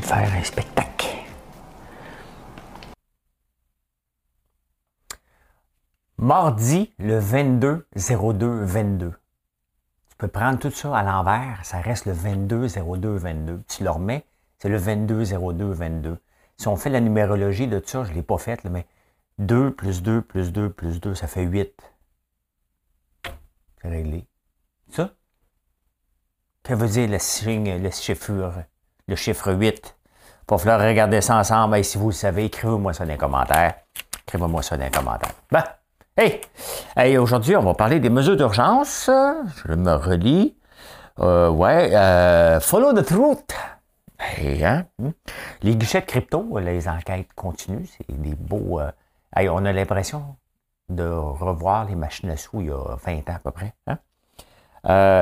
De faire un spectacle. Mardi, le 22 02 22. Tu peux prendre tout ça à l'envers, ça reste le 22 02 22. Tu le remets, c'est le 22 02 22. Si on fait la numérologie de ça, je ne l'ai pas faite, mais 2 plus 2 plus 2 plus 2, ça fait 8. C'est réglé. Ça? Que veut dire le signe, le chiffre le chiffre 8. Pour falloir regarder ça ensemble. si vous le savez, écrivez-moi ça dans les commentaires. Écrivez-moi ça dans les commentaires. Ben, hey! hey aujourd'hui, on va parler des mesures d'urgence. Je me relis. Euh, ouais, euh, follow the truth. Hein? Hmm? Les guichets de crypto, les enquêtes continuent. C'est des beaux. Euh, on a l'impression de revoir les machines à sous il y a 20 ans à peu près. Hein?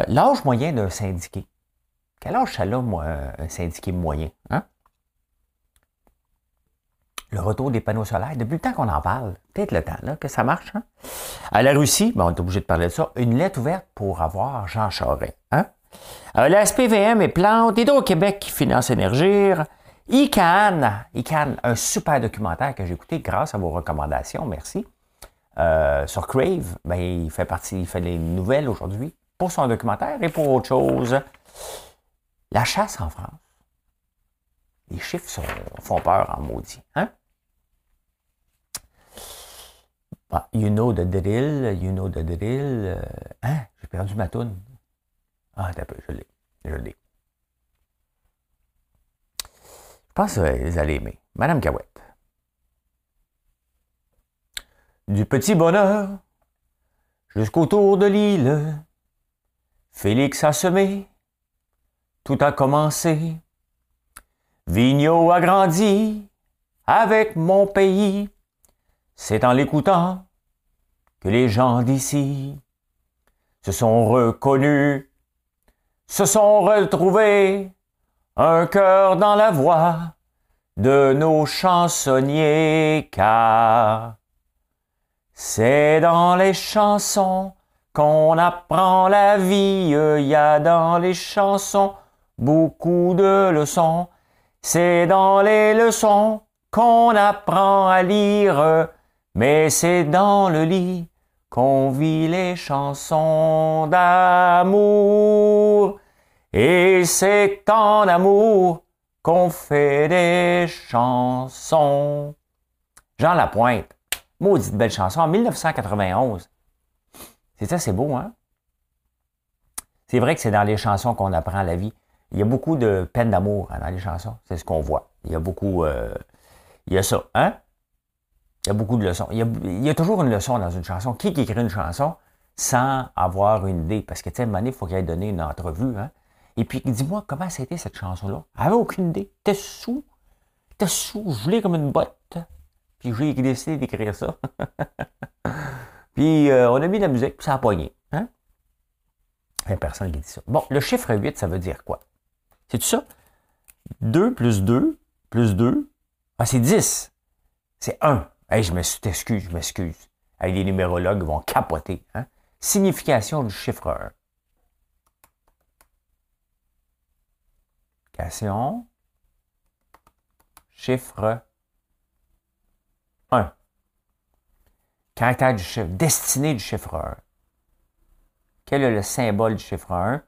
L'âge moyen d'un syndiqué. Quel âge ça a, moi, un moyen? Hein? Le retour des panneaux solaires, depuis le temps qu'on en parle, peut-être le temps là, que ça marche. Hein? À la Russie, on est obligé de parler de ça, une lettre ouverte pour avoir Jean Charest. Hein? Euh, la SPVM et Plante, Hydro-Québec qui finance Énergir, ICANN, ICANN, un super documentaire que j'ai écouté grâce à vos recommandations, merci. Euh, sur Crave, ben, il fait partie, il fait les nouvelles aujourd'hui pour son documentaire et pour autre chose. La chasse en France. Les chiffres font peur en maudit. Hein? Ah, you know the drill, you know the drill. Euh, hein? J'ai perdu ma toune. Ah, t'as peu, je l'ai. Je l'ai. Je pense que vous aimer. Madame Cahouette. Du petit bonheur jusqu'au tour de l'île, Félix a semé tout a commencé. Vigneault a grandi avec mon pays. C'est en l'écoutant que les gens d'ici se sont reconnus, se sont retrouvés, un cœur dans la voix de nos chansonniers, car c'est dans les chansons qu'on apprend la vie, il y a dans les chansons beaucoup de leçons. C'est dans les leçons qu'on apprend à lire, mais c'est dans le lit qu'on vit les chansons d'amour. Et c'est en amour qu'on fait des chansons. Jean Lapointe, maudite belle chanson, en 1991. C'est ça, c'est beau, hein? C'est vrai que c'est dans les chansons qu'on apprend la vie. Il y a beaucoup de peine d'amour hein, dans les chansons. C'est ce qu'on voit. Il y a beaucoup. Euh, il y a ça, hein? Il y a beaucoup de leçons. Il y a, toujours une leçon dans une chanson. Qui, écrit une chanson sans avoir une idée? Parce que, tu sais, il faut qu'il ait donné une entrevue, hein? Et puis, dis-moi, comment c'était cette chanson-là? Elle n'avait aucune idée. T'es sous. T'es sous. Je voulais comme une botte. Puis j'ai décidé d'écrire ça. puis euh, on a mis la musique, puis ça a poigné. Hein? Il n'y a personne qui dit ça. Bon, le chiffre 8, ça veut dire quoi? C'est ça? 2 plus 2 plus 2, ah, c'est 10. C'est 1. Hey, je m'excuse, je m'excuse. les numérologues vont capoter. Hein? Signification du chiffre 1. Signification. Chiffre 1. Caractère du chiffre. Destinée du chiffre 1. Quel est le symbole du chiffre 1?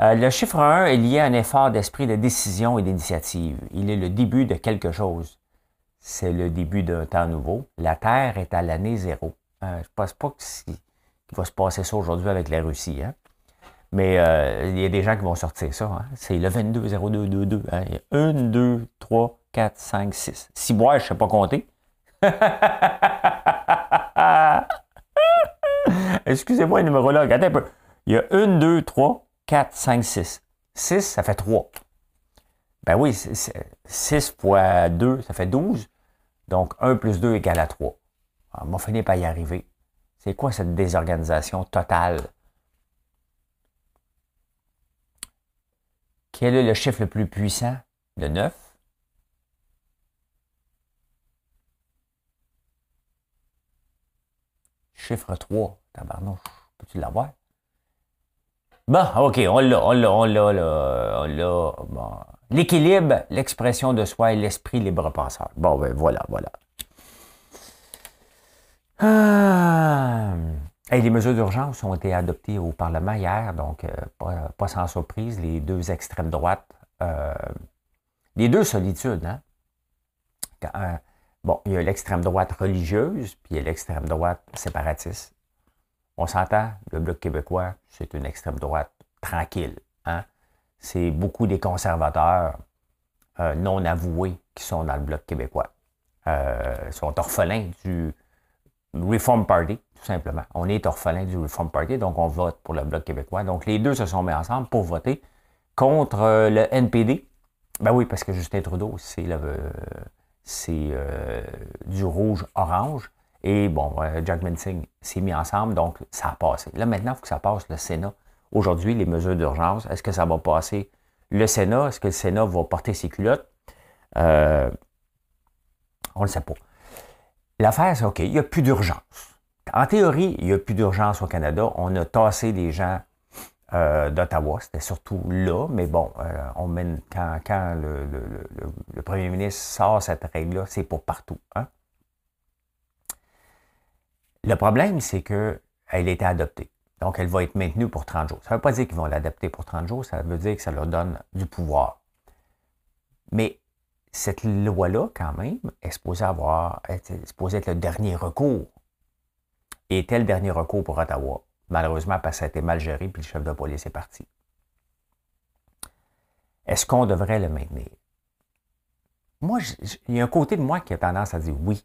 Euh, le chiffre 1 est lié à un effort d'esprit de décision et d'initiative. Il est le début de quelque chose. C'est le début d'un temps nouveau. La Terre est à l'année zéro. Euh, je ne pense pas qu'il va se passer ça aujourd'hui avec la Russie. Hein. Mais euh, il y a des gens qui vont sortir ça. Hein. C'est le 22-02-22. Hein. Il y a 1, 2, 3, 4, 5, 6. Si boire, je ne sais pas compter. Excusez-moi, numérologue. Attends un peu. Il y a 1, 2, 3, 4, 5, 6. 6, ça fait 3. Ben oui, 6 fois 2, ça fait 12. Donc, 1 plus 2 égale à 3. on va finir par y arriver. C'est quoi cette désorganisation totale? Quel est le chiffre le plus puissant? Le 9. Chiffre 3. Tabarnouche. Peux-tu l'avoir? Bon, OK, on l'a, on l'a, on l'a, on l'a. Bon. L'équilibre, l'expression de soi et l'esprit libre penseur. Bon, ben voilà, voilà. Ah. les mesures d'urgence ont été adoptées au Parlement hier, donc euh, pas, sans surprise, les deux extrêmes droites, euh, les deux solitudes. Hein? Euh, bon, il y a l'extrême droite religieuse, puis il y a l'extrême droite séparatiste. On s'entend, le Bloc québécois, c'est une extrême droite tranquille. Hein? C'est beaucoup des conservateurs non avoués qui sont dans le Bloc québécois. Ils sont orphelins du, Reform Party, tout simplement. On est orphelin du Reform Party, donc on vote pour le Bloc québécois. Donc les deux se sont mis ensemble pour voter contre euh, le NPD. Ben oui, parce que Justin Trudeau, c'est euh, du rouge-orange. Et bon, euh, Jack Minsing s'est mis ensemble, donc ça a passé. Là, maintenant, il faut que ça passe le Sénat. Aujourd'hui, les mesures d'urgence, est-ce que ça va passer le Sénat? Est-ce que le Sénat va porter ses culottes? on ne le sait pas. L'affaire, c'est OK, il n'y a plus d'urgence. En théorie, il n'y a plus d'urgence au Canada. On a tassé des gens euh, d'Ottawa. C'était surtout là, mais bon, euh, on mène, quand, le, premier ministre sort cette règle-là, c'est pour partout. Hein. Le problème, c'est qu'elle a été adoptée. Donc, elle va être maintenue pour 30 jours. Ça ne veut pas dire qu'ils vont l'adapter pour 30 jours, ça veut dire que ça leur donne du pouvoir. Mais cette loi-là, quand même, est supposée, avoir, être le dernier recours. Et le dernier recours pour Ottawa. Malheureusement, parce que ça a été mal géré, puis le chef de police est parti. Est-ce qu'on devrait le maintenir? Moi, il y a un côté de moi qui a tendance à dire oui,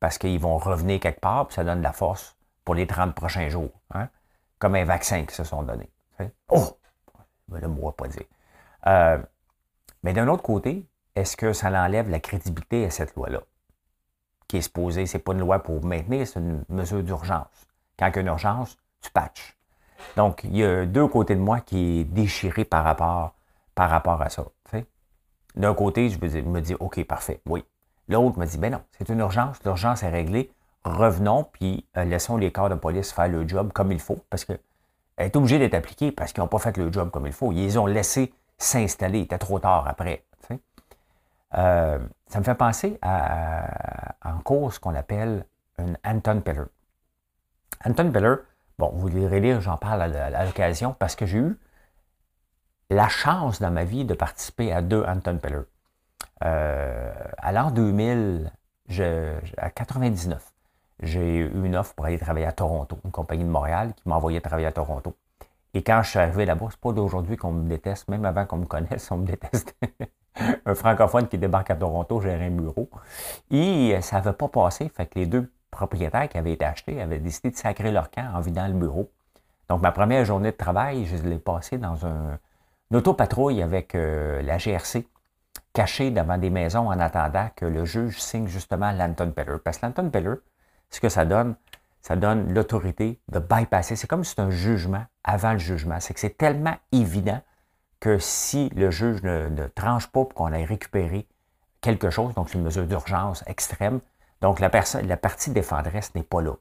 parce qu'ils vont revenir quelque part, puis ça donne de la force pour les 30 prochains jours, hein? comme un vaccin qui se sont donnés. Oh! Je ne moi pas dire. Euh, mais d'un autre côté, est-ce que ça enlève la crédibilité à cette loi-là? Qui est supposée, c'est pas une loi pour maintenir, c'est une mesure d'urgence. Quand il y a une urgence, tu patches. Donc, il y a deux côtés de moi qui est déchiré par rapport, par rapport à ça. D'un côté, je me dis, OK, parfait, oui. L'autre me dit, ben non, c'est une urgence, l'urgence est réglée, revenons, puis euh, laissons les corps de police faire le job comme il faut, parce qu'elle est obligée d'être appliquée parce qu'ils n'ont pas fait le job comme il faut. Ils ont laissés s'installer, il était trop tard après. Euh, ça me fait penser à, en cours qu'on appelle une Anton Peller. Anton Peller, bon, vous lirez lire, j'en parle à, l'occasion parce que j'ai eu la chance dans ma vie de participer à deux Anton Peller. Euh, à l'an 2000, à 99, j'ai eu une offre pour aller travailler à Toronto, une compagnie de Montréal qui m'a envoyé travailler à Toronto. Et quand je suis arrivé là-bas, c'est pas d'aujourd'hui qu'on me déteste, même avant qu'on me connaisse, on me déteste. un francophone qui débarque à Toronto gérer un bureau. Et euh, ça n'avait pas passé. Fait que les deux propriétaires qui avaient été achetés avaient décidé de sacrer leur camp en vidant le bureau. Donc, ma première journée de travail, je l'ai passée dans un, une autopatrouille avec euh, la GRC, cachée devant des maisons en attendant que le juge signe justement l'Anton Peller. Parce que l'Anton Peller, ce que ça donne, ça donne l'autorité de bypasser. C'est comme si c'était un jugement avant le jugement. C'est que c'est tellement évident que si le juge ne, tranche pas pour qu'on ait récupéré quelque chose, donc c'est une mesure d'urgence extrême, donc la, la partie défendresse n'est pas là.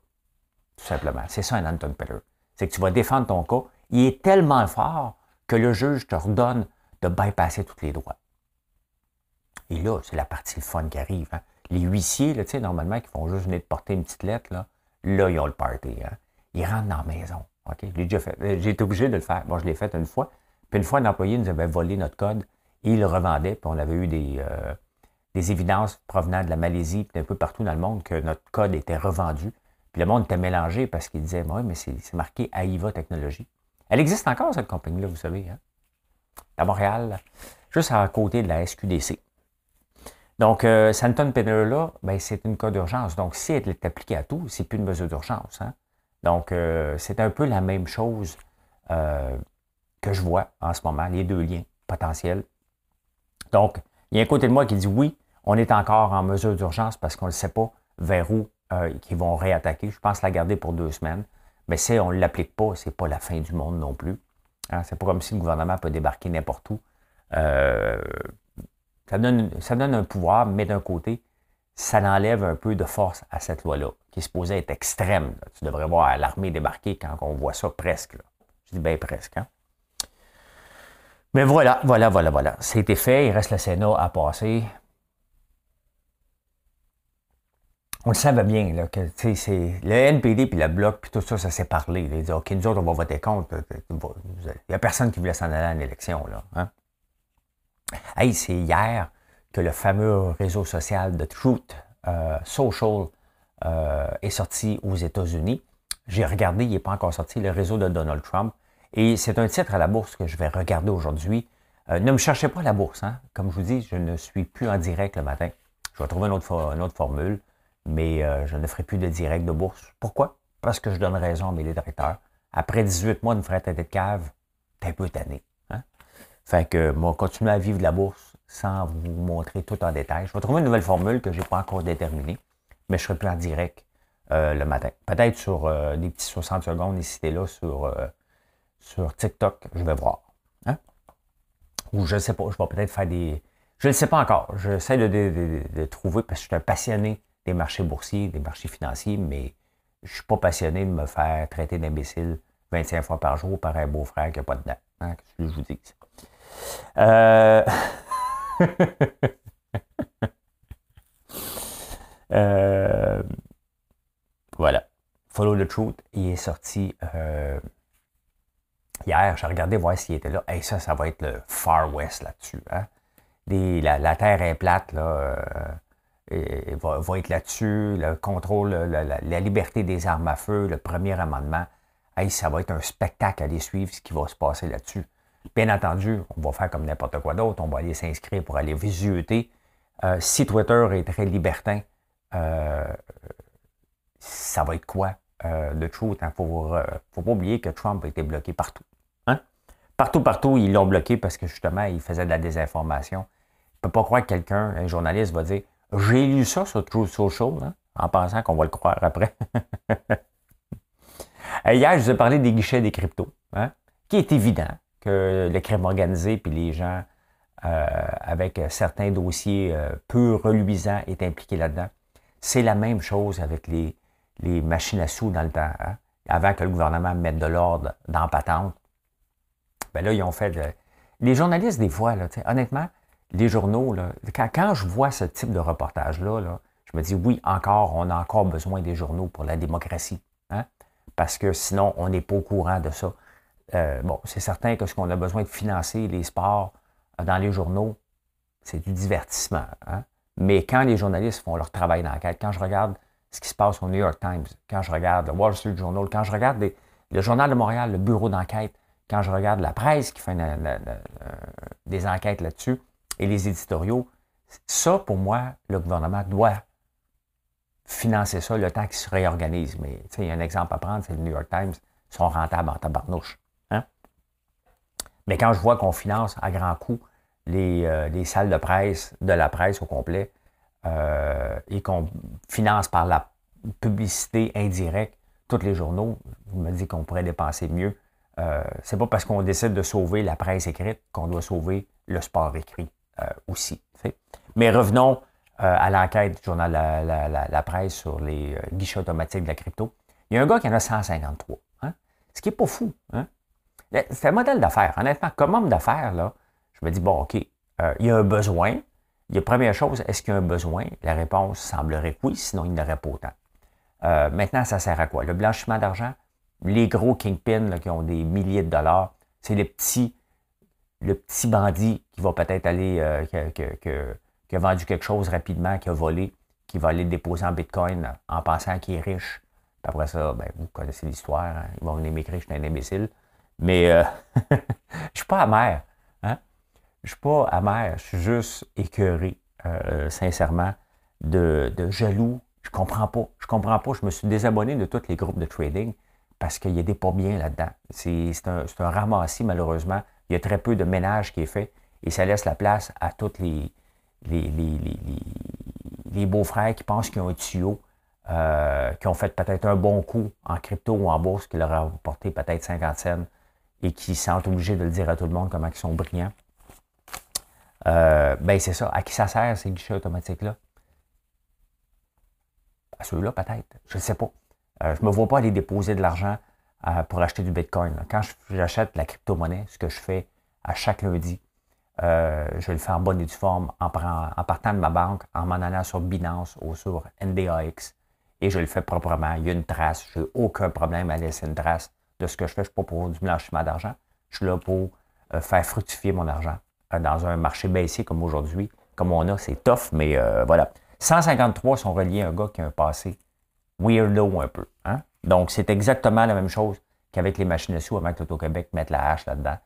Tout simplement. C'est ça un Anton Peller. C'est que tu vas défendre ton cas. Il est tellement fort que le juge te redonne de bypasser tous les droits. Et là, c'est la partie fun qui arrive. Hein. Les huissiers, là, normalement, qui font juste venir te porter une petite lettre, là, là ils ont le party. Hein. Ils rentrent dans la maison. J'ai été obligé de le faire. Moi, je l'ai fait une fois. Puis une fois, un employé nous avait volé notre code et il le revendait, puis on avait eu des, euh, des évidences provenant de la Malaisie, puis un peu partout dans le monde, que notre code était revendu. Puis le monde était mélangé parce qu'il disait, oui, mais c'est marqué AIVA Technologies. Elle existe encore, cette compagnie-là, vous savez, hein? à Montréal, juste à côté de la SQDC. Donc, euh, Santon Penner-là, ben, c'est une cas d'urgence. Donc, si elle est appliquée à tout, c'est plus une mesure d'urgence. Hein? Donc, euh, c'est un peu la même chose que je vois en ce moment, les deux liens potentiels. Donc, il y a un côté de moi qui dit oui, on est encore en mesure d'urgence parce qu'on ne sait pas vers où euh, ils vont réattaquer. Je pense la garder pour deux semaines. Mais si on ne l'applique pas, ce n'est pas la fin du monde non plus. Hein, c'est pas comme si le gouvernement peut débarquer n'importe où. Euh, ça, donne, ça donne un pouvoir, mais d'un côté, ça enlève un peu de force à cette loi-là, qui est supposée être extrême. Tu devrais voir l'armée débarquer quand on voit ça presque. Je dis bien presque. Hein? Mais voilà, voilà, voilà, voilà. C'était fait. Il reste le Sénat à passer. On le savait bien, là, que c'est le NPD puis le Bloc, puis tout ça, ça s'est parlé. Ils disent OK, nous autres, on va voter contre. Il n'y a personne qui voulait s'en aller à l'élection. Là, hein? Hey, c'est hier que le fameux réseau social de Truth euh, Social euh, est sorti aux États-Unis. J'ai regardé, il n'est pas encore sorti, le réseau de Donald Trump. Et c'est un titre à la bourse que je vais regarder aujourd'hui. Euh, ne me cherchez pas à la bourse. Hein? Comme je vous dis, je ne suis plus en direct le matin. Je vais trouver une autre, une autre formule, mais je ne ferai plus de direct de bourse. Pourquoi? Parce que je donne raison à mes directeurs. Après 18 mois de frais tête de cave, t'es un peu tanné. Fait que moi, continuer à vivre de la bourse, sans vous montrer tout en détail. Je vais trouver une nouvelle formule que je n'ai pas encore déterminée, mais je serai plus en direct euh, le matin. Peut-être sur euh, des petits 60 secondes ici et là sur, euh, sur TikTok, je vais voir. Hein? Ou je ne sais pas, je vais peut-être faire des... Je ne sais pas encore. J'essaie de, de, trouver, parce que je suis un passionné des marchés boursiers, des marchés financiers, mais je ne suis pas passionné de me faire traiter d'imbécile 25 fois par jour par un beau-frère qui n'a pas de dents. Hein? Qu'est-ce que je vous dis? Euh... Euh, voilà. Follow the Truth, il est sorti euh, hier. J'ai regardé voir s'il était là. Et ça, ça va être le Far West là-dessus. Hein. La, Terre est plate, là. Euh, va, être là-dessus. Le contrôle, la, liberté des armes à feu, le premier amendement. Hey, ça va être un spectacle à aller suivre ce qui va se passer là-dessus. Bien entendu, on va faire comme n'importe quoi d'autre. On va aller s'inscrire pour aller visiter. Euh, si Twitter est très libertin, euh, ça va être quoi euh, de truth? Il ne faut, pas oublier que Trump a été bloqué partout. Hein? Partout, partout, ils l'ont bloqué parce que justement, il faisait de la désinformation. Il ne peut pas croire que quelqu'un, un journaliste, va dire J'ai lu ça sur Truth Social, hein, en pensant qu'on va le croire après. Hier, je vous ai parlé des guichets des cryptos, hein, qui est évident que le crime organisé puis les gens euh, avec certains dossiers euh, peu reluisants est impliqués là-dedans. C'est la même chose avec les, les machines à sous dans le temps. Hein. Avant que le gouvernement mette de l'ordre dans patente, ben là, ils ont fait... Les journalistes, des fois, honnêtement, les journaux, quand, je vois ce type de reportage-là, là, je me dis, oui, encore, on a encore besoin des journaux pour la démocratie. Hein? Parce que sinon, on n'est pas au courant de ça. Euh, bon, c'est certain que ce qu'on a besoin de financer les sports euh, dans les journaux, c'est du divertissement. Hein. Mais quand les journalistes font leur travail d'enquête, quand je regarde ce qui se passe au New York Times, quand je regarde le Wall Street Journal, quand je regarde le Journal de Montréal, le bureau d'enquête, quand je regarde la presse qui fait des enquêtes là-dessus et les éditoriaux, ça, pour moi, le gouvernement doit financer ça le temps qu'il se réorganise. Mais il y a un exemple à prendre, c'est le New York Times, ils sont rentables en tabarnouche. Mais quand je vois qu'on finance à grands les, euh, salles de presse, de la presse au complet, euh, et qu'on finance par la publicité indirecte tous les journaux, je me dis qu'on pourrait dépenser mieux. Euh, c'est pas parce qu'on décide de sauver la presse écrite qu'on doit sauver le sport écrit euh, aussi. Mais revenons à l'enquête du journal la, la, presse sur les guichets automatiques de la crypto. Il y a un gars qui en a 153. Hein? Ce qui n'est pas fou. Hein? C'est un modèle d'affaires. Honnêtement, comme homme d'affaires, là, je me dis, bon, OK, euh, il y a un besoin. Il y a première chose, est-ce qu'il y a un besoin? La réponse semblerait oui, sinon il n'y aurait pas autant. Euh, maintenant, ça sert à quoi? Le blanchiment d'argent, les gros kingpins qui ont des milliers de dollars, c'est le petit, bandit qui va peut-être aller, euh, qui, a vendu quelque chose rapidement, qui a volé, qui va aller le déposer en bitcoin en pensant qu'il est riche. après ça, ben, vous connaissez l'histoire, hein? ils vont venir m'écrire, je suis un imbécile. Mais euh, je ne suis pas amer. Hein? Je ne suis pas amer. Je suis juste écœuré, euh, sincèrement, de, jaloux. Je ne comprends pas. Je comprends pas. Je me suis désabonné de tous les groupes de trading parce qu'il y a des pas bien là-dedans. C'est un, un ramassis, malheureusement. Il y a très peu de ménage qui est fait. et ça laisse la place à tous les, les, les, beaux-frères qui pensent qu'ils ont un tuyau, euh, qui ont fait peut-être un bon coup en crypto ou en bourse, qui leur a apporté peut-être 50 cents et qui sont obligés de le dire à tout le monde comment ils sont brillants. Euh, ben c'est ça. À qui ça sert, ces guichets automatiques-là? À ceux-là, peut-être. Je ne sais pas. Euh, je ne me vois pas aller déposer de l'argent pour acheter du Bitcoin. Quand j'achète la crypto-monnaie, ce que je fais à chaque lundi, euh, je le faire en bonne et due forme en, partant de ma banque, en m'en allant sur Binance ou sur NDAX. Et je le fais proprement. Il y a une trace. Je n'ai aucun problème à laisser une trace de ce que je fais. Je ne suis pas pour du blanchiment d'argent. Je suis là pour euh, faire fructifier mon argent euh, dans un marché baissier comme aujourd'hui. Comme on a, c'est tough, mais voilà. 153 sont reliés à un gars qui a un passé weirdo un peu. Hein? Donc, c'est exactement la même chose qu'avec les machines à sous avant que l'Auto-Québec mette la hache là-dedans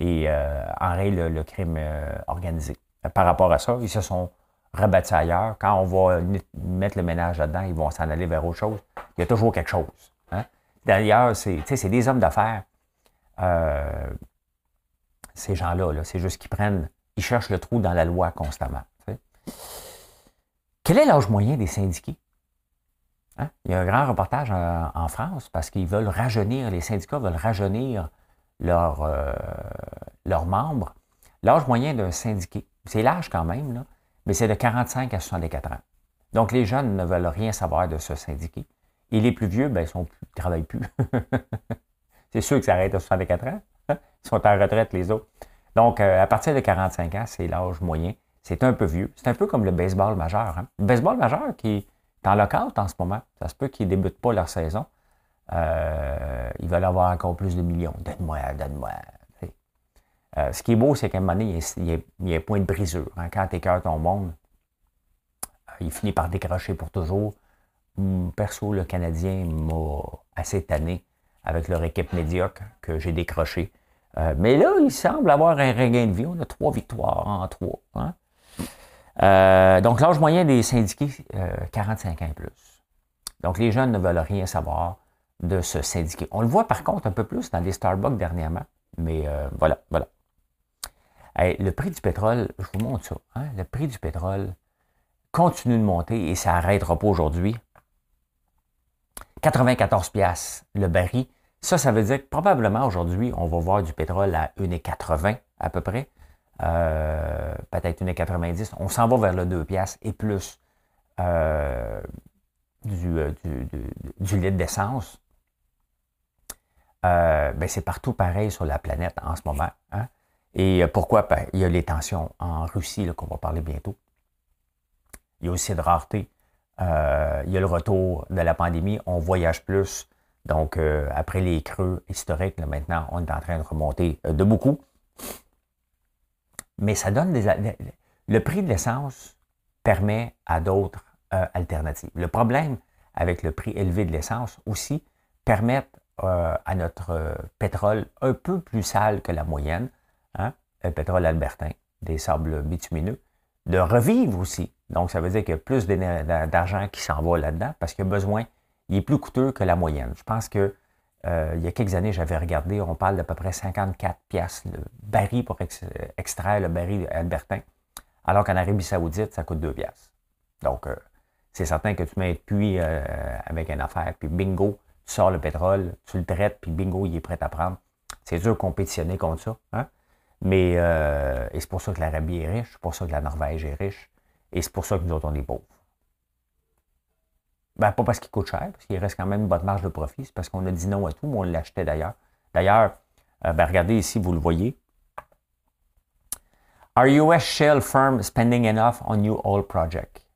et euh, enrayer le, crime euh, organisé. Par rapport à ça, ils se sont rabattus ailleurs. Quand on va mettre le ménage là-dedans, ils vont s'en aller vers autre chose. Il y a toujours quelque chose. D'ailleurs, c'est des hommes d'affaires. Euh, ces gens-là, c'est juste qu'ils prennent, ils cherchent le trou dans la loi constamment. Quel est l'âge moyen des syndiqués? Hein? Il y a un grand reportage en France parce qu'ils veulent rajeunir, les syndicats veulent rajeunir leurs, euh, membres, l'âge moyen d'un syndiqué, c'est l'âge quand même, là, mais c'est de 45 à 64 ans. Donc, les jeunes ne veulent rien savoir de ce syndiqué. Et les plus vieux, ben, ils ne travaillent plus. c'est sûr que ça arrête à 64 ans. Hein? Ils sont en retraite, les autres. Donc, euh, à partir de 45 ans, c'est l'âge moyen. C'est un peu vieux. C'est un peu comme le baseball majeur. Hein? Le baseball majeur qui est en lockout en ce moment. Ça se peut qu'ils ne débutent pas leur saison. Euh, ils veulent avoir encore plus de millions. Donne-moi, donne-moi. Euh, ce qui est beau, c'est qu'à un moment donné, il y a, point de brisure. Hein? Quand cœurs ton monde, euh, il finit par décrocher pour toujours. Hum, perso, le Canadien m'a assez tanné avec leur équipe médiocre que j'ai décroché. mais là, il semble avoir un regain de vie. On a trois victoires en trois. Hein. donc, l'âge moyen des syndiqués, 45 ans et plus. Donc, les jeunes ne veulent rien savoir de se syndiquer. On le voit par contre un peu plus dans les Starbucks dernièrement, mais euh, voilà, voilà. le prix du pétrole, je vous montre ça, hein, le prix du pétrole continue de monter et ça n'arrêtera pas aujourd'hui. 94 pièces le baril. Ça, ça veut dire que probablement aujourd'hui, on va voir du pétrole à 1,80 à peu près. Euh, peut-être 1,90. On s'en va vers le 2 pièces et plus euh, du, du, du, litre d'essence. Euh, ben c'est partout pareil sur la planète en ce moment. Hein. Et euh, pourquoi? Ben, il y a les tensions en Russie qu'on va parler bientôt. Il y a aussi de rareté. Euh, il y a le retour de la pandémie. On voyage plus. Donc, après les creux historiques, maintenant, on est en train de remonter de beaucoup. Mais ça donne des. Le prix de l'essence permet à d'autres alternatives. Le problème avec le prix élevé de l'essence aussi permet euh, à notre euh, pétrole un peu plus sale que la moyenne, hein, le pétrole albertain, des sables bitumineux, de revivre aussi. Donc, ça veut dire qu'il y a plus d'argent qui s'en va là-dedans parce a besoin, il est plus coûteux que la moyenne. Je pense que euh, il y a quelques années, j'avais regardé, on parle d'à peu près 54 pièces le baril pour extraire le baril albertain, alors qu'en Arabie Saoudite, ça coûte 2 pièces. Donc, c'est certain que tu mets un puits avec une affaire, puis bingo, tu sors le pétrole, tu le traites, puis bingo, il est prêt à prendre. C'est dur de compétitionner contre ça. Hein? Mais euh, c'est pour ça que l'Arabie est riche, c'est pour ça que la Norvège est riche, et c'est pour ça que nous autres, on est pauvres. Ben, pas parce qu'il coûte cher, parce qu'il reste quand même une bonne marge de profit, c'est parce qu'on a dit non à tout, mais on l'achetait d'ailleurs. D'ailleurs, euh, ben, regardez ici, vous le voyez. Are US shale firm spending enough on new oil project?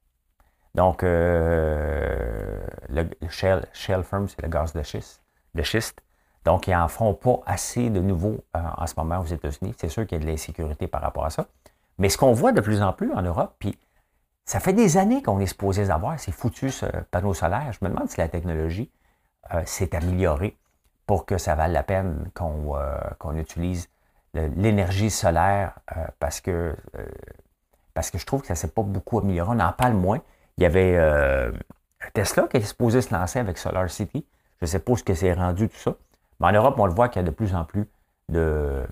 Donc, euh, le Shell Firm, c'est le gaz de schiste, de schiste. Donc, ils n'en font pas assez de nouveaux euh, en ce moment aux États-Unis. C'est sûr qu'il y a de l'insécurité par rapport à ça. Mais ce qu'on voit de plus en plus en Europe, puis ça fait des années qu'on est supposé avoir ces foutus ce panneaux solaires. Je me demande si la technologie euh, s'est améliorée pour que ça vaille la peine qu'on utilise l'énergie solaire parce que parce que je trouve que ça ne s'est pas beaucoup amélioré. On en parle moins. Il y avait euh, Tesla qui est supposé se lancer avec Solar City. Je ne sais pas ce que c'est rendu tout ça. Mais en Europe, on le voit qu'il y a de plus en plus de,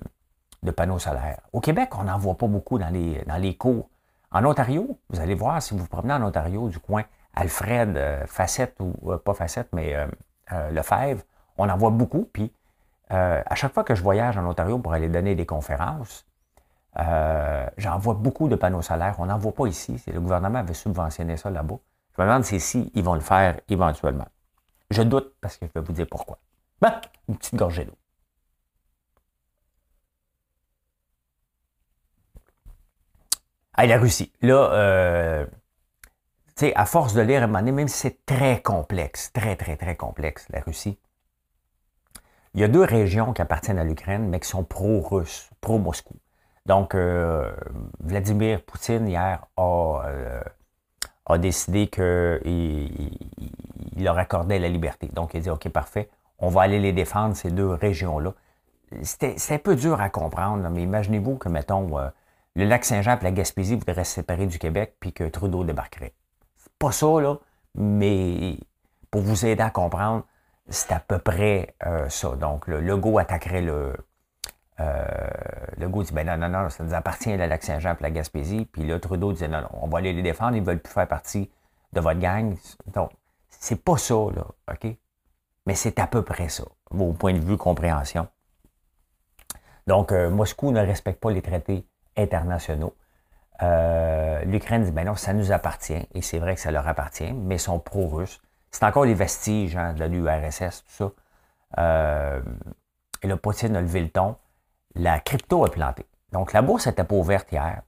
panneaux solaires. Au Québec, on n'en voit pas beaucoup dans les, dans les cours. En Ontario, vous allez voir, si vous vous promenez en Ontario, du coin Alfred, euh, Facette, ou pas Facette, mais Lefebvre, on en voit beaucoup. Puis, à chaque fois que je voyage en Ontario pour aller donner des conférences, j'en vois beaucoup de panneaux solaires. On n'en voit pas ici. Le gouvernement avait subventionné ça là-bas. Je me demande si ici, ils vont le faire éventuellement. Je doute parce que je vais vous dire pourquoi. Ben, une petite gorgée d'eau. Ah, la Russie. Là, euh, tu sais, à force de lire même si c'est très complexe, très, très, très complexe, la Russie, il y a deux régions qui appartiennent à l'Ukraine, mais qui sont pro-russes, pro-Moscou. Donc, euh, Vladimir Poutine, hier, a, euh, a décidé qu'il il leur accordait la liberté. Donc, il a dit, OK, parfait, on va aller les défendre, ces deux régions-là. C'était un peu dur à comprendre, mais imaginez-vous que, mettons, euh, le lac Saint-Jean et la Gaspésie voudraient se séparer du Québec puis que Trudeau débarquerait. C'est pas ça, là, mais pour vous aider à comprendre, c'est à peu près euh, ça. Donc, le Legault attaquerait le. Euh, Legault dit ben non, non, non, ça nous appartient, le lac Saint-Jean et la Gaspésie. Puis là, Trudeau disait non, non, on va aller les défendre, ils ne veulent plus faire partie de votre gang. Donc, c'est pas ça, là, OK? Mais c'est à peu près ça, au point de vue compréhension. Donc, euh, Moscou ne respecte pas les traités internationaux. Euh, L'Ukraine dit, ben non, ça nous appartient, et c'est vrai que ça leur appartient, mais ils sont pro-russes. C'est encore les vestiges hein, de l'URSS, tout ça. Euh, et le Poutine a levé le ton. La crypto a planté. Donc, la bourse n'était pas ouverte hier.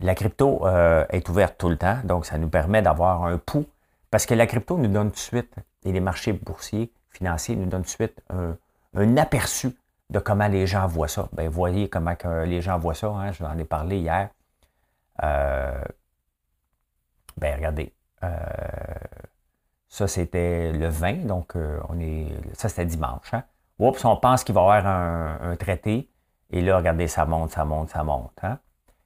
La crypto est ouverte tout le temps, donc ça nous permet d'avoir un pouls, parce que la crypto nous donne tout de suite, et les marchés boursiers, financiers nous donnent tout de suite un, aperçu de comment les gens voient ça. Bien, voyez comment que les gens voient ça, hein, je vous en ai parlé hier. Euh, ben, regardez, euh, ça c'était le 20, donc on est, ça c'était dimanche. Hein. Oups, on pense qu'il va y avoir un, un, traité, et là, regardez, ça monte, ça monte, ça monte. Hein.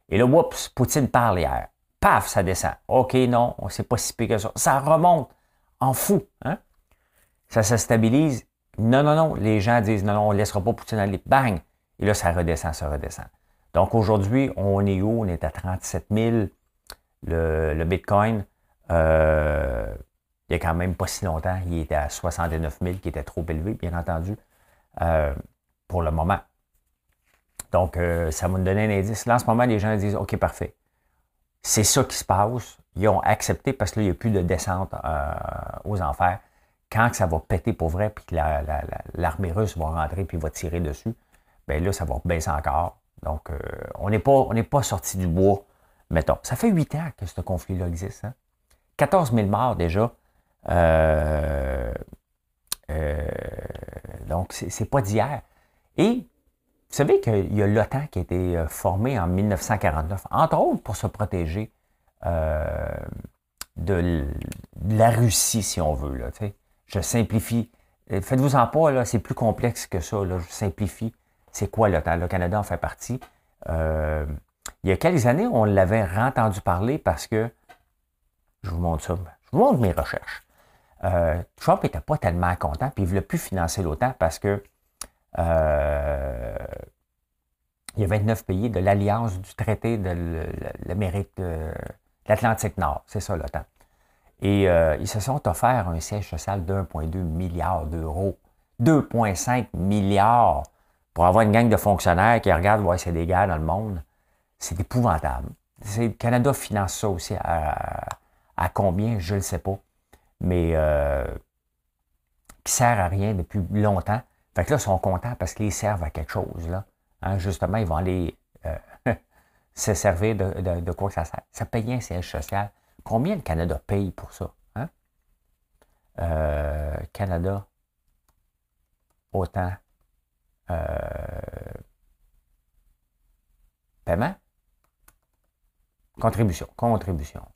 Et là, oups, Poutine parle hier. Paf, ça descend. OK, non, on sait pas si pire que ça. Ça remonte en fou. Hein? Ça se stabilise. Non, non, non. Les gens disent non, non, on ne laissera pas Poutine aller. Bang! Et là, ça redescend, ça redescend. Donc aujourd'hui, on est où? On est à 37 000. Le, Bitcoin, euh, il y a quand même pas si longtemps, il était à 69 000, qui était trop élevé, bien entendu, euh, pour le moment. Donc, euh, ça va nous donner un indice. Là, en ce moment, les gens disent OK, parfait. C'est ça qui se passe. Ils ont accepté parce que là, il n'y a plus de descente euh, aux enfers. Quand ça va péter pour vrai, puis que l'armée russe va rentrer puis va tirer dessus, bien là, ça va baisser encore. Donc, euh, on n'est pas, pas sorti du bois, mettons. Ça fait huit ans que ce conflit-là existe. 14 hein. 000 morts déjà. donc, c'est pas d'hier. Et vous savez qu'il y a l'OTAN qui a été euh, formé en 1949, entre autres pour se protéger euh, de, la Russie, si on veut. Je simplifie. Euh, faites-vous en pas, là, c'est plus complexe que ça. Je simplifie. C'est quoi l'OTAN? Le Canada en fait partie. il y a quelques années, on l'avait entendu parler parce que, je vous montre ça, je vous montre mes recherches. Trump n'était pas tellement content, puis il ne voulait plus financer l'OTAN parce que euh, il y a 29 pays de l'Alliance du traité de l'Amérique de l'Atlantique Nord. C'est ça l'OTAN. Et euh, ils se sont offerts un siège social de 1,2 milliard d'euros. 2,5 milliards pour avoir une gang de fonctionnaires qui regardent y a des guerres dans le monde. C'est épouvantable. Le Canada finance ça aussi à, combien, je ne le sais pas. Mais euh, qui sert à rien depuis longtemps. Fait que là, ils sont contents parce qu'ils servent à quelque chose. Là. Hein, justement, ils vont aller euh, se servir de, quoi que ça sert. Ça paye un siège social. Combien le Canada paye pour ça? Hein? Euh, Canada, autant. Euh, paiement? Contribution. Contribution.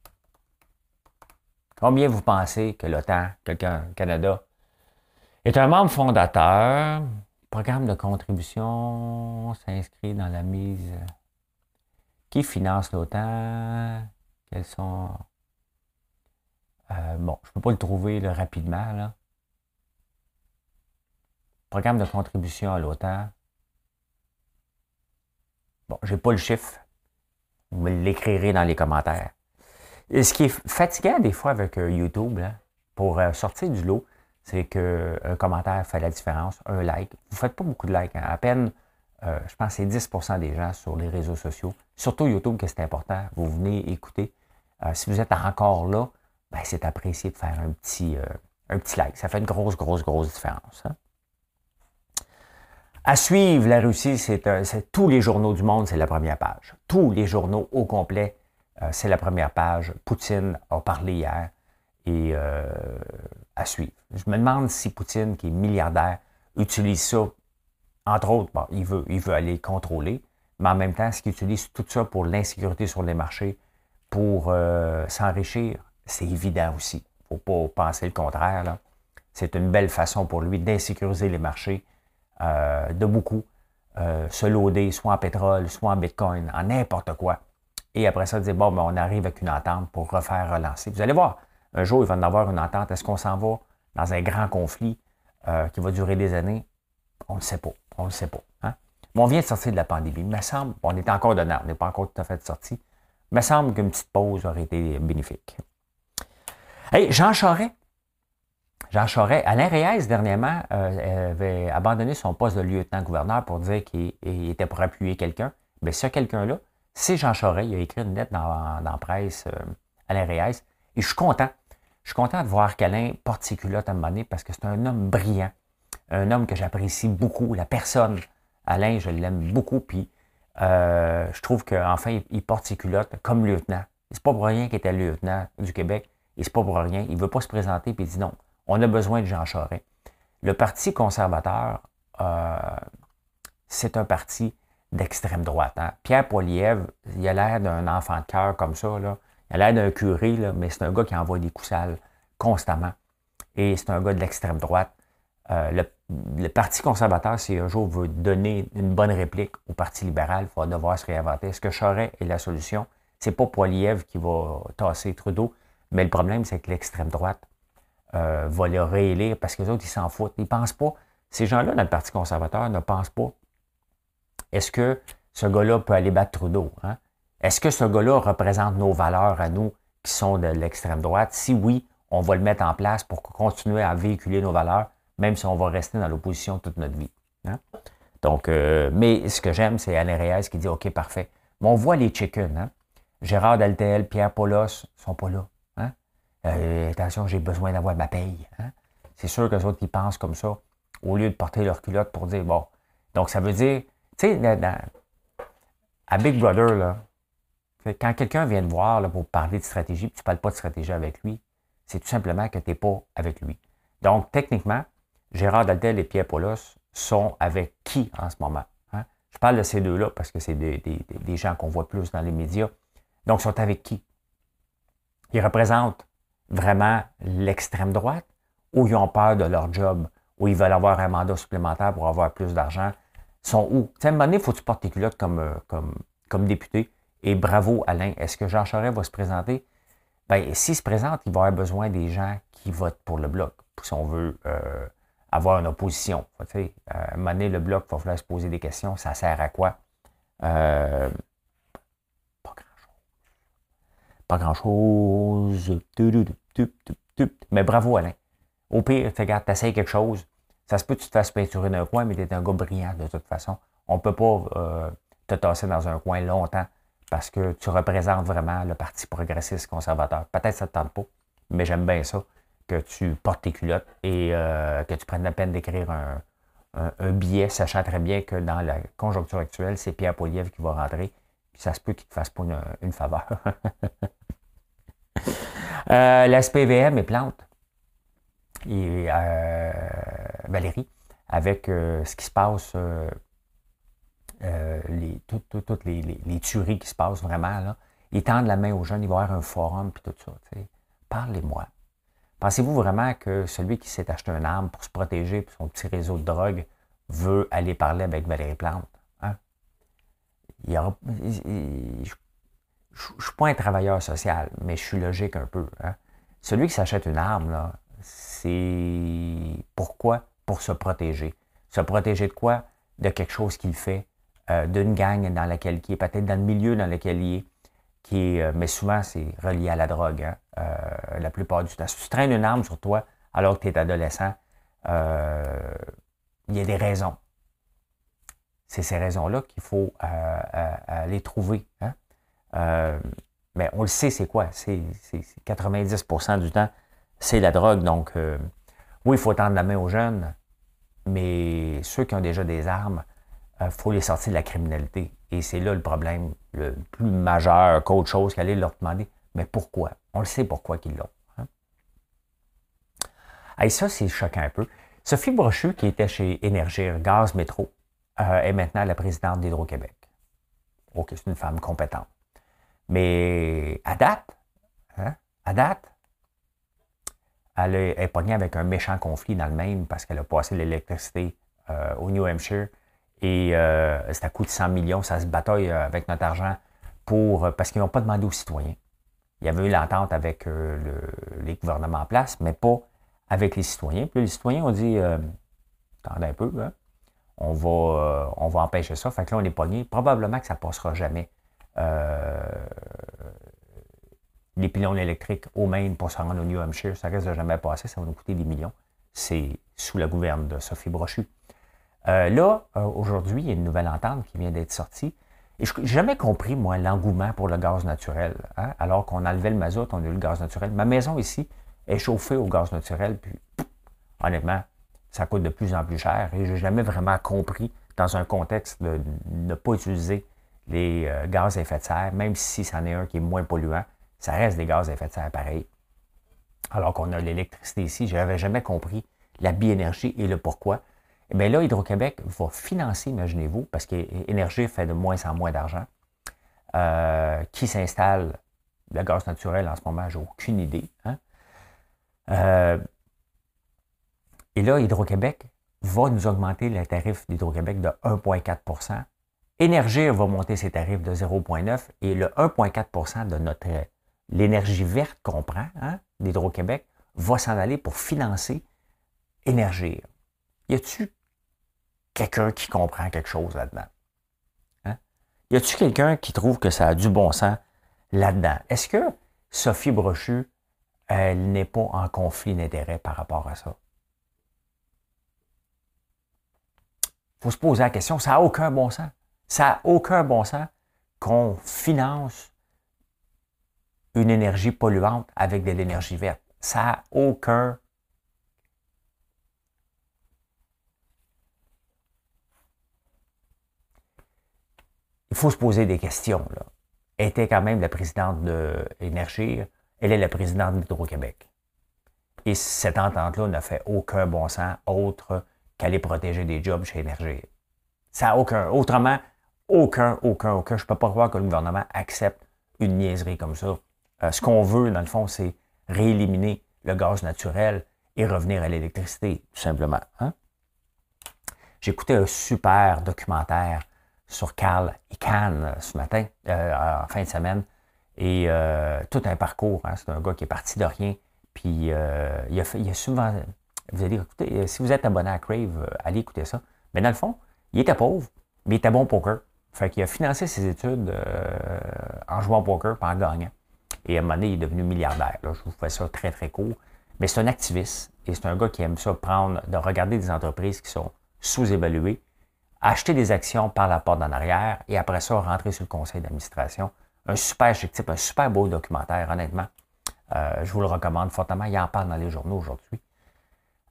Combien vous pensez que l'OTAN, quelqu'un, Canada, est un membre fondateur. Programme de contribution s'inscrit dans la mise. Qui finance l'OTAN? Quels sont. Euh, bon, je ne peux pas le trouver rapidement. Programme de contribution à l'OTAN. Bon, j'ai pas le chiffre. Vous me l'écrirez dans les commentaires. Ce qui est fatigant des fois avec euh, YouTube, pour euh, sortir du lot, c'est qu'un commentaire fait la différence, un like. Vous ne faites pas beaucoup de likes, hein. à peine, euh, je pense c'est 10% des gens sur les réseaux sociaux. Surtout YouTube, que c'est important. Vous venez écouter. si vous êtes encore là, ben, c'est apprécié de faire un petit, un petit like. Ça fait une grosse, grosse, grosse différence. Hein. À suivre, la Russie, c'est tous les journaux du monde, c'est la première page. Tous les journaux au complet, euh, c'est la première page. Poutine a parlé hier et euh, à suivre. Je me demande si Poutine, qui est milliardaire, utilise ça, entre autres, il, veut, il veut aller contrôler, mais en même temps, est-ce qu'il utilise tout ça pour l'insécurité sur les marchés, pour euh, s'enrichir? C'est évident aussi. Il ne faut pas penser le contraire. C'est une belle façon pour lui d'insécuriser les marchés euh, de beaucoup, euh, se loader soit en pétrole, soit en bitcoin, en n'importe quoi. Et après ça, dire, bon, ben, on arrive avec une entente pour refaire relancer. Vous allez voir, un jour, il va y avoir une entente. Est-ce qu'on s'en va dans un grand conflit euh, qui va durer des années? On ne le sait pas. On ne le sait pas. Hein? on vient de sortir de la pandémie. Il me semble, on est encore dedans, on n'est pas encore tout à fait sorti. Il me semble qu'une petite pause aurait été bénéfique. Jean Charest, Jean Charest, Alain Reyes, dernièrement, euh, avait abandonné son poste de lieutenant-gouverneur pour dire qu'il était pour appuyer quelqu'un. Mais ce quelqu'un-là, c'est Jean Charest. Il a écrit une lettre dans, la presse, euh, Alain Reyes. Et je suis content. Je suis content de voir qu'Alain porte ses culottes à un moment donné parce que c'est un homme brillant. Un homme que j'apprécie beaucoup. La personne, Alain, je l'aime beaucoup. Puis euh, je trouve qu'enfin, il, porte ses culottes comme lieutenant. C'est pas pour rien qu'il était lieutenant du Québec. Et c'est pas pour rien. Il veut pas se présenter puis il dit non. On a besoin de Jean Charest. Le Parti conservateur, euh, c'est un parti d'extrême droite. Hein. Pierre Poilievre, il a l'air d'un enfant de cœur comme ça. Là. Il a l'air d'un curé, là, mais c'est un gars qui envoie des coups sales constamment. Et c'est un gars de l'extrême droite. Euh, le, Parti conservateur, si un jour veut donner une bonne réplique au Parti libéral, il va devoir se réinventer. Est-ce que Charest est la solution? C'est pas Poilievre qui va tasser Trudeau, mais le problème, c'est que l'extrême droite euh, va le réélire parce que les autres, ils s'en foutent. Ils pensent pas. Ces gens-là, dans le Parti conservateur, ne pensent pas. Est-ce que ce gars-là peut aller battre Trudeau? Hein? Est-ce que ce gars-là représente nos valeurs à nous qui sont de l'extrême droite? Si oui, on va le mettre en place pour continuer à véhiculer nos valeurs, même si on va rester dans l'opposition toute notre vie. Hein? Donc, euh, mais ce que j'aime, c'est Alain Reyes qui dit OK, parfait. Mais on voit les chickens. Hein? Gérard Daltel, Pierre Paulos sont pas là. Euh, attention, j'ai besoin d'avoir ma paye. Hein? C'est sûr que les autres, ils pensent comme ça, au lieu de porter leur culotte pour dire, bon. Donc, ça veut dire, tu sais, à Big Brother, là, quand quelqu'un vient te voir pour parler de stratégie, puis tu ne parles pas de stratégie avec lui, c'est tout simplement que tu n'es pas avec lui. Donc, techniquement, Gérard Daltel et Pierre Paulos sont avec qui en ce moment? Hein? Je parle de ces deux-là parce que c'est des, gens qu'on voit plus dans les médias. Donc, ils sont avec qui? Ils représentent vraiment l'extrême droite ou ils ont peur de leur job ou ils veulent avoir un mandat supplémentaire pour avoir plus d'argent, sont où? Tu à un moment donné, il faut que tu portes tes culottes comme, euh, député. Et bravo, Alain. Est-ce que Jean Charest va se présenter? Bien, s'il se présente, il va avoir besoin des gens qui votent pour le bloc, si on veut euh, avoir une opposition. Sais, à un moment donné, le bloc, il va falloir se poser des questions. Ça sert à quoi? Euh, pas grand-chose. Mais bravo, Alain. Au pire, tu essayes quelque chose. Ça se peut que tu te fasses peinturer d'un coin, mais tu es un gars brillant de toute façon. On ne peut pas euh, te tasser dans un coin longtemps parce que tu représentes vraiment le Parti progressiste conservateur. Peut-être que ça ne te tente pas, mais j'aime bien ça, que tu portes tes culottes et euh, que tu prennes la peine d'écrire un, billet, sachant très bien que dans la conjoncture actuelle, c'est Pierre Poliev qui va rentrer ça se peut qu'il te fasse pas une, faveur. euh, la SPVM est plante. Et euh, Valérie, avec euh, ce qui se passe, euh, les, toutes les, tueries qui se passent vraiment, là, ils tendent la main aux jeunes, il va y avoir un forum, puis tout ça. Parlez-moi. Pensez-vous vraiment que celui qui s'est acheté une arme pour se protéger, pour son petit réseau de drogue, veut aller parler avec Valérie Plante? je ne suis pas un travailleur social, mais je suis logique un peu. Hein. Celui qui s'achète une arme, c'est pourquoi? Pour se protéger. Se protéger de quoi? De quelque chose qu'il fait, euh, d'une gang dans laquelle il est, peut-être dans le milieu dans lequel il est, qui est, euh, mais souvent c'est relié à la drogue, hein, euh, la plupart du temps. Si tu traînes une arme sur toi alors que tu es adolescent, il y a des raisons. C'est ces raisons-là qu'il faut aller trouver. Hein. mais on le sait, c'est quoi? C'est 90% du temps, c'est la drogue. Donc, oui, il faut tendre la main aux jeunes, mais ceux qui ont déjà des armes, il euh, faut les sortir de la criminalité. Et c'est là le problème le plus majeur qu'autre chose qu'aller leur demander. Mais pourquoi? On le sait pourquoi qu'ils l'ont. Hein? Et ça, c'est choquant un peu. Sophie Brochu, qui était chez Énergir, Gaz Métro, euh, est maintenant la présidente d'Hydro-Québec. OK, c'est une femme compétente. Mais à date, hein, elle est, pognée avec un méchant conflit dans le même parce qu'elle a passé l'électricité euh, au New Hampshire et euh, c'est à coût de 100 millions, ça se bataille euh, avec notre argent pour parce qu'ils n'ont pas demandé aux citoyens. Il y avait eu l'entente avec les gouvernements en place, mais pas avec les citoyens. Puis les citoyens ont dit attendez un peu, hein, on, va, on va empêcher ça. Fait que là, on est pogné. Probablement que ça ne passera jamais les pylônes électriques au Maine pour se rendre au New Hampshire, ça risque de jamais passer, ça va nous coûter des millions. C'est sous la gouverne de Sophie Brochu. Euh, là, euh, aujourd'hui, il y a une nouvelle entente qui vient d'être sortie. Et je n'ai jamais compris, moi, l'engouement pour le gaz naturel. Hein. Alors qu'on enlevait le mazout, on a eu le gaz naturel. Ma maison ici est chauffée au gaz naturel, puis honnêtement, ça coûte de plus en plus cher. Et je n'ai jamais vraiment compris, dans un contexte de ne pas utiliser les euh, gaz à effet de serre, même si c'en est un qui est moins polluant, ça reste des gaz à effet de serre pareil. Alors qu'on a l'électricité ici, je n'avais jamais compris la biénergie et le pourquoi. Bien là, Hydro-Québec va financer, imaginez-vous, parce qu'Énergie fait de moins en moins d'argent. Euh, qui s'installe le gaz naturel en ce moment, j'ai aucune idée. Hein. Euh, et là, Hydro-Québec va nous augmenter les tarifs d'Hydro-Québec de 1,4% Énergie va monter ses tarifs de 0,9 et le 1,4% de notre l'énergie verte qu'on prend hein, d'Hydro-Québec va s'en aller pour financer Énergie. Y a-tu quelqu'un qui comprend quelque chose là-dedans? Hein? Y a-tu quelqu'un qui trouve que ça a du bon sens là-dedans? Est-ce que Sophie Brochu, elle n'est pas en conflit d'intérêt par rapport à ça? Faut se poser la question, ça n'a aucun bon sens. Ça n'a aucun bon sens qu'on finance une énergie polluante avec de l'énergie verte. Ça n'a aucun Il faut se poser des questions. Là. Elle était quand même la présidente de Énergie. Elle est la présidente d'Hydro-Québec. Et cette entente-là n'a fait aucun bon sens autre qu'aller protéger des jobs chez Énergie. Ça n'a aucun. Autrement, aucun, aucun, aucun. Je ne peux pas croire que le gouvernement accepte une niaiserie comme ça. Euh, ce qu'on veut, dans le fond, c'est rééliminer le gaz naturel et revenir à l'électricité, tout simplement. Hein? Écouté un super documentaire sur Carl Icahn euh, ce matin, euh, en fin de semaine, et tout un parcours. Hein? C'est un gars qui est parti de rien, puis il, a il a souvent... Vous allez écouter, si vous êtes abonné à Crave, allez écouter ça. Mais dans le fond, il était pauvre, mais il était bon poker. Fait qu'il a financé ses études en jouant au poker, pas en gagnant. Et à un moment donné, il est devenu milliardaire. je vous fais ça très, très court. Mais c'est un activiste et c'est un gars qui aime ça prendre, de regarder des entreprises qui sont sous-évaluées, acheter des actions par la porte en arrière et après ça, rentrer sur le conseil d'administration. Un super chic type, un super beau documentaire, honnêtement. Euh, je vous le recommande fortement. Il en parle dans les journaux aujourd'hui.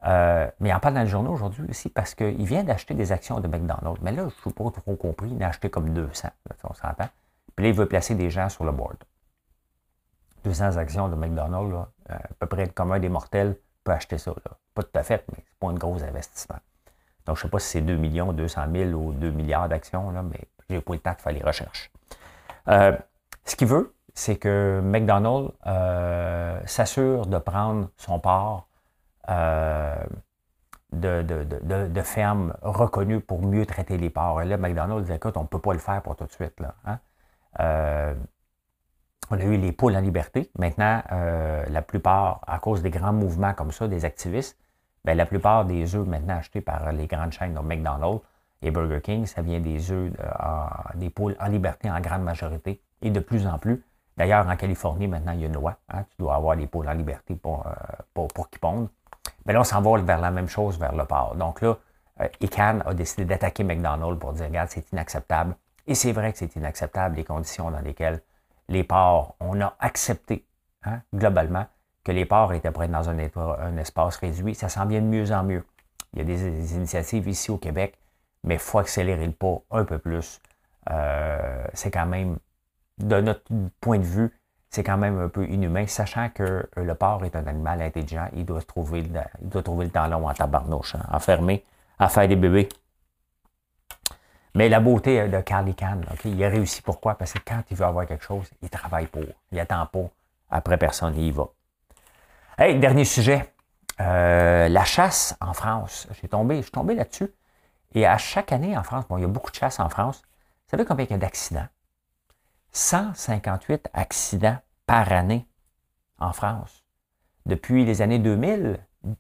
Euh, mais il en parle dans les journaux aujourd'hui aussi parce qu'il vient d'acheter des actions de McDonald's. Mais là, je ne suis pas trop compris. Il a acheté comme 200, on s'entend. Puis là, il veut placer des gens sur le board. 200 actions de McDonald's, euh, à peu près comme un des mortels peut acheter ça. Pas tout à fait, mais c'est pas un gros investissement. Donc, je ne sais pas si c'est 2 millions, 200 000 ou 2 milliards d'actions, mais j'ai pas le temps de faire les recherches. Euh, ce qu'il veut, c'est que McDonald's euh, s'assure de prendre son part de, fermes reconnues pour mieux traiter les porcs. Et là, McDonald's dit, écoute, on ne peut pas le faire pour tout de suite. Là, hein. On a eu les poules en liberté. Maintenant, euh, la plupart, à cause des grands mouvements comme ça, des activistes, Bien, la plupart des œufs maintenant achetés par les grandes chaînes comme McDonald's et Burger King, ça vient des œufs, des poules en liberté en grande majorité et de plus en plus. D'ailleurs, en Californie, maintenant, il y a une loi. Hein, tu dois avoir des poules en liberté pour, pour, pour qu'ils pondent. Mais là, on s'en va vers la même chose, vers le porc. Donc là, euh, ICANN a décidé d'attaquer McDonald's pour dire, regarde, c'est inacceptable. Et c'est vrai que c'est inacceptable les conditions dans lesquelles les ports, on a accepté, hein, globalement, que les ports étaient prêts dans un, espace réduit. Ça s'en vient de mieux en mieux. Il y a des, initiatives ici au Québec, mais il faut accélérer le pas un peu plus. Euh, c'est quand même, de notre point de vue, c'est quand même un peu inhumain, sachant que euh, le porc est un animal intelligent, il doit trouver le, il doit trouver le temps long en tabarnouche, hein, enfermé, à faire des bébés. Mais la beauté de Carly Kahn, il a réussi pourquoi? Parce que quand il veut avoir quelque chose, il travaille pour. Il attend pas. Après personne, il y va. Dernier sujet. Euh, la chasse en France. J'ai tombé, je suis tombé là-dessus. Et à chaque année en France, bon, il y a beaucoup de chasse en France. Vous savez combien il y a d'accidents? 158 accidents par année en France. Depuis les années 2000,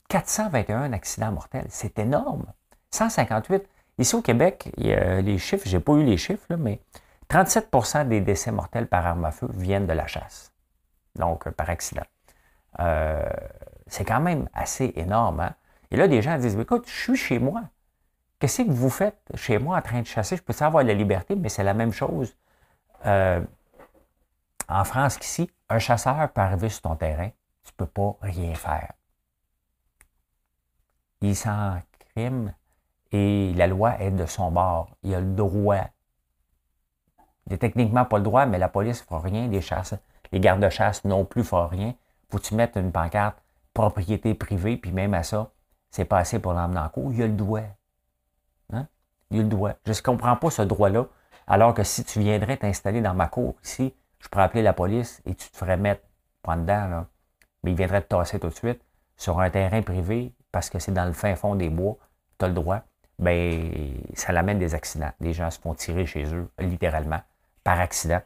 421 accidents mortels. C'est énorme. 158. Ici au Québec, il y a les chiffres, j'ai pas eu les chiffres, mais 37% des décès mortels par arme à feu viennent de la chasse. Donc, par accident. Euh, c'est quand même assez énorme. Hein? Et là, des gens disent Écoute, je suis chez moi. Qu'est-ce que vous faites chez moi en train de chasser? Je peux savoir la liberté, mais c'est la même chose. Euh, en France qu'ici, un chasseur peut arriver sur ton terrain, tu ne peux pas rien faire. Il s'en crime et la loi est de son bord. Il a le droit. Il n'a techniquement pas le droit, mais la police ne fera rien, les chasses, les gardes-chasse non plus ne rien. Faut tu mettre une pancarte propriété privée, puis même à ça, c'est pas assez pour l'emmener en cours. Il a le droit. Hein? Il a le droit. Je ne comprends pas ce droit-là. Alors que si tu viendrais t'installer dans ma cour ici, je pourrais appeler la police et tu te ferais mettre pas dedans, là. Mais il viendrait te tasser tout de suite sur un terrain privé parce que c'est dans le fin fond des bois, tu as le droit. Bien, ça l'amène des accidents. Les gens se font tirer chez eux, littéralement, par accident.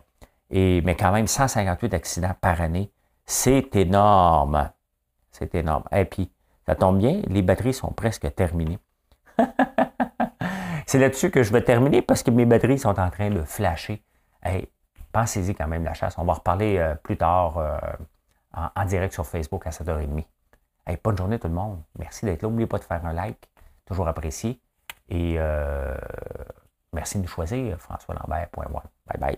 Et, mais quand même, 158 accidents par année, c'est énorme. C'est énorme. Et puis, ça tombe bien, les batteries sont presque terminées. C'est là-dessus que je vais terminer parce que mes batteries sont en train de flasher. pensez-y quand même la chasse. On va reparler euh, plus tard euh, en, direct sur Facebook à 7h30. Hey, bonne journée tout le monde. Merci d'être là. N'oubliez pas de faire un like. Toujours apprécié. Et euh, merci de nous choisir. François Lambert.1. Bye bye.